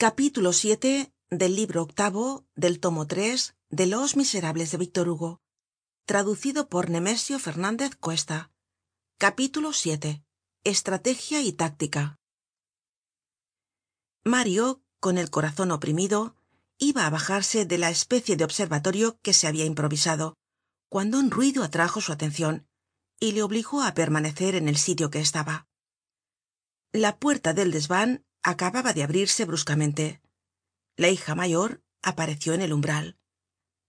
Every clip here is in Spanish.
capítulo siete del libro octavo del tomo tres de los miserables de víctor hugo traducido por nemesio fernández cuesta. Capítulo siete estrategia y táctica. Mario con el corazon oprimido iba á bajarse de la especie de observatorio que se habia improvisado cuando un ruido atrajo su atencion y le obligó á permanecer en el sitio que estaba. La puerta del desvan acababa de abrirse bruscamente. La hija mayor apareció en el umbral.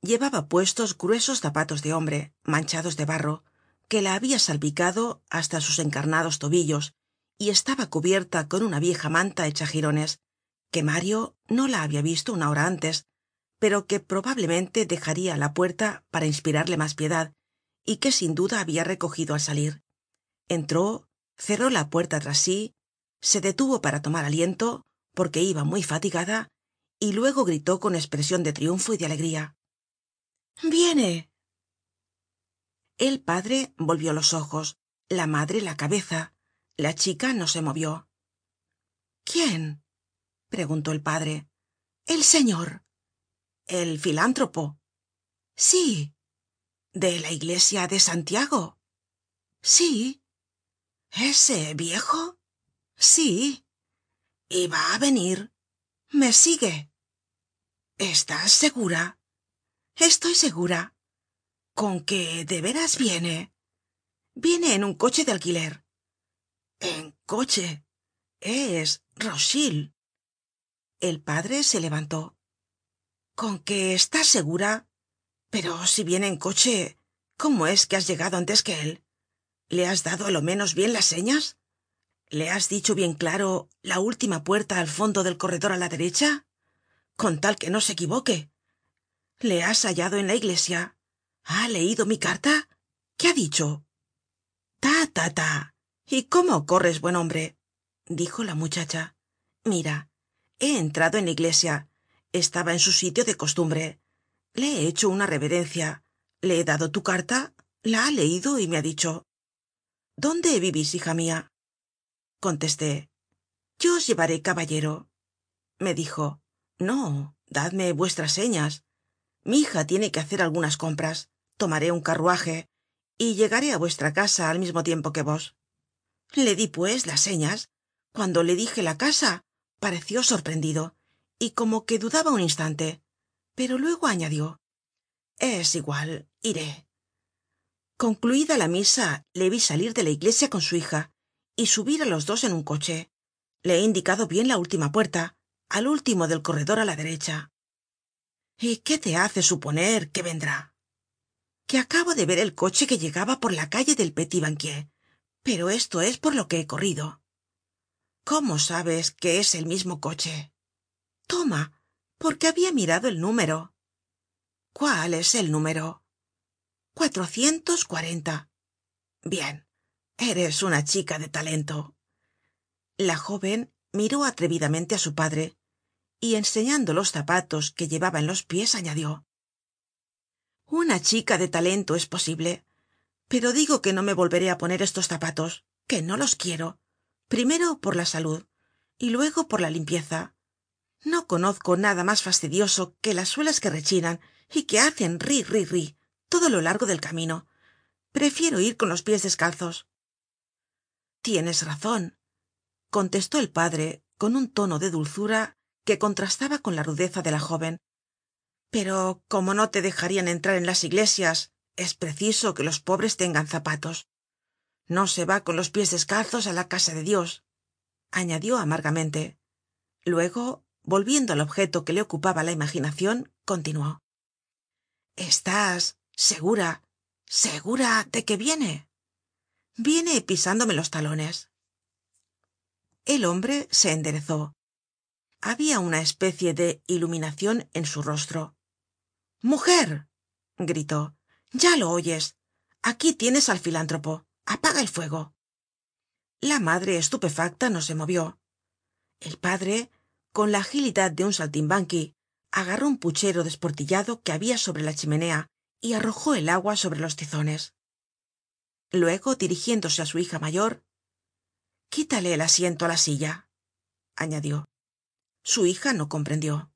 Llevaba puestos gruesos zapatos de hombre manchados de barro que la habia salpicado hasta sus encarnados tobillos y estaba cubierta con una vieja manta hecha jirones que mario no la habia visto una hora antes pero que probablemente dejaria á la puerta para inspirarle mas piedad y que sin duda habia recogido al salir. Entró cerró la puerta tras sí se detuvo para tomar aliento porque iba muy fatigada y luego gritó con espresion de triunfo y de alegría. Viene el padre volvió los ojos la madre la cabeza la chica no se movió. Quién preguntó el padre. El señor. El filántropo sí. De la iglesia de santiago sí. Ese viejo sí. Y va á venir. Me sigue. Estás segura estoy segura. Con que de veras viene viene en un coche de alquiler. En coche. Es rothschild el padre se levantó. Con que estás segura pero si viene en coche cómo es que has llegado antes que él le has dado á lo menos bien las señas le has dicho bien claro la última puerta al fondo del corredor á la derecha con tal que no se equivoque. Le has hallado en la iglesia ha leido mi carta qué ha dicho ta ta ta. Y cómo corres buen hombre dijo la muchacha. Mira he entrado en la iglesia. Estaba en su sitio de costumbre. Le he hecho una reverencia. Le he dado tu carta la ha leido y me ha dicho. Dónde vivís hija mia contesté. Yo os llevaré caballero. Me dijo no dadme vuestras señas. Mi hija tiene que hacer algunas compras. Tomaré un carruaje y llegaré á vuestra casa al mismo tiempo que vos. Le di pues las señas. Cuando le dije la casa pareció sorprendido y como que dudaba un instante pero luego añadió es igual iré. Concluida la misa le vi salir de la iglesia con su hija y subir á los dos en un coche. Le he indicado bien la última puerta al último del corredor á la derecha. Y qué te hace suponer que vendrá que acabo de ver el coche que llegaba por la calle del petit banquier pero esto es por lo que he corrido. Cómo sabes que es el mismo coche toma porque habia mirado el número. Cuál es el número cuatrocientos cuarenta. Bien eres una chica de talento. La jóven miró atrevidamente á su padre y enseñando los zapatos que llevaba en los pies añadió una chica de talento es posible pero digo que no me volveré á poner estos zapatos que no los quiero. Primero por la salud y luego por la limpieza. No conozco nada mas fastidioso que las suelas que rechinan y que hacen ri ri ri todo lo largo del camino. Prefiero ir con los pies descalzos tienes razon contestó el padre con un tono de dulzura que contrastaba con la rudeza de la jóven pero como no te dejarian entrar en las iglesias es preciso que los pobres tengan zapatos. No se va con los pies descalzos á la casa de dios añadió amargamente. Luego volviendo al objeto que le ocupaba la imaginacion continuó. Estás segura segura de que viene viene pisándome los talones. El hombre se enderezó. Habia una especie de iluminacion en su rostro. Mujer gritó ya lo oyes. Aquí tienes al filántropo. Apaga el fuego la madre estupefacta no se movió. El padre con la agilidad de un saltimbanqui agarró un puchero desportillado que habia sobre la chimenea y arrojó el agua sobre los tizones luego dirigiéndose á su hija mayor. Quítale el asiento á la silla añadió. Su hija no comprendió.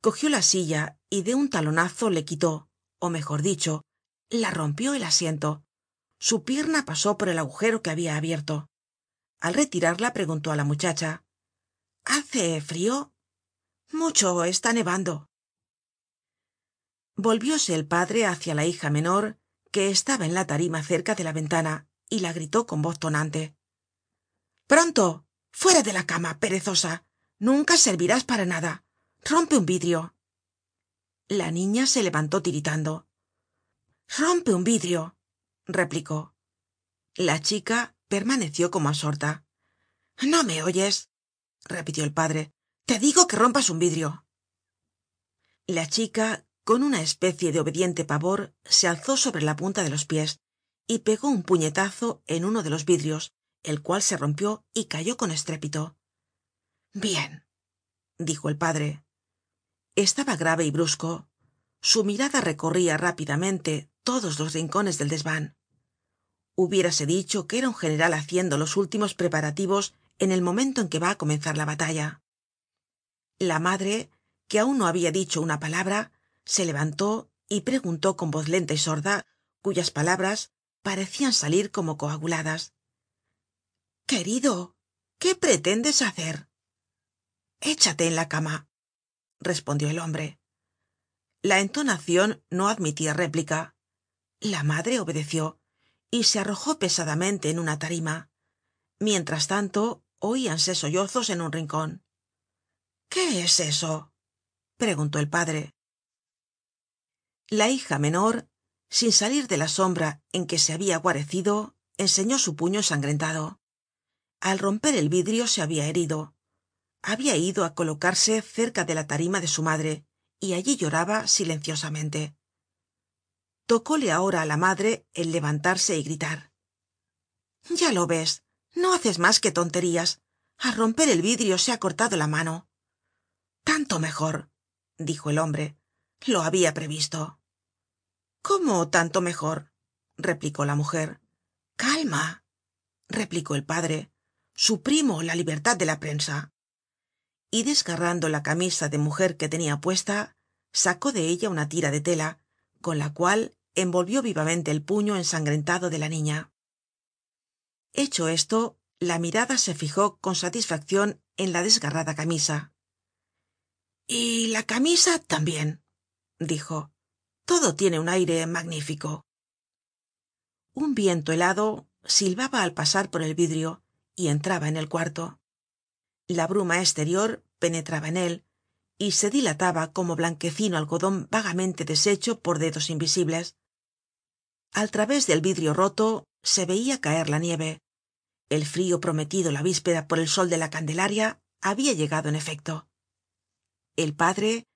Cogió la silla y de un talonazo le quitó ó mejor dicho la rompió el asiento. Su pierna pasó por el agujero que habia abierto. Al retirarla preguntó á la muchacha hace frio mucho está nevando volvióse el padre hácia la hija menor estaba en la tarima cerca de la ventana y la gritó con voz tonante. Pronto fuera de la cama perezosa nunca servirás para nada rompe un vidrio la niña se levantó tiritando. Rompe un vidrio replicó. La chica permaneció como absorta. No me oyes repitió el padre. Te digo que rompas un vidrio. La chica con una especie de obediente pavor se alzó sobre la punta de los pies y pegó un puñetazo en uno de los vidrios el cual se rompió y cayó con estrépito. Bien dijo el padre. Estaba grave y brusco. Su mirada recorria rápidamente todos los rincones del desvan hubiérase dicho que era un general haciendo los últimos preparativos en el momento en que va á comenzar la batalla. La madre que aun no habia dicho una palabra se levantó y preguntó con voz lenta y sorda cuyas palabras parecian salir como coaguladas. Querido qué pretendes hacer échate en la cama respondió el hombre. La entonacion no admitia réplica. La madre obedeció y se arrojó pesadamente en una tarima. Mientras tanto oíanse sollozos en un rincon qué es eso preguntó el padre la hija menor sin salir de la sombra en que se habia guarecido enseñó su puño ensangrentado. Al romper el vidrio se habia herido. Habia ido á colocarse cerca de la tarima de su madre y allí lloraba silenciosamente. Tocóle ahora á la madre el levantarse y gritar. Ya lo ves no haces mas que tonterías. Al romper el vidrio se ha cortado la mano tanto mejor dijo el hombre. Lo habia previsto cómo tanto mejor replicó la mujer. Calma replicó el padre. Suprimo la libertad de la prensa. Y desgarrando la camisa de mujer que tenia puesta sacó de ella una tira de tela con la cual envolvió vivamente el puño ensangrentado de la niña. Hecho esto la mirada se fijó con satisfaccion en la desgarrada camisa. Y la camisa tambien dijo todo tiene un aire magnífico. Un viento helado silbaba al pasar por el vidrio y entraba en el cuarto. La bruma esterior penetraba en él y se dilataba como blanquecino algodon vagamente deshecho por dedos invisibles. Al través del vidrio roto se veia caer la nieve. El frio prometido la víspera por el sol de la candelaria habia llegado en efecto. El padre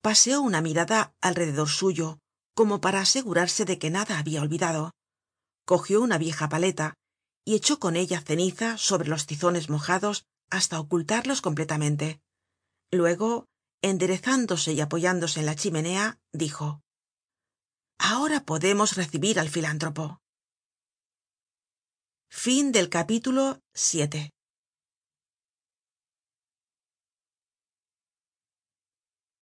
paseó una mirada alrededor suyo como para asegurarse de que nada habia olvidado. Cogió una vieja paleta y echó con ella ceniza sobre los tizones mojados hasta ocultarlos completamente. Luego enderezándose y apoyándose en la chimenea dijo ahora podemos recibir al filántropo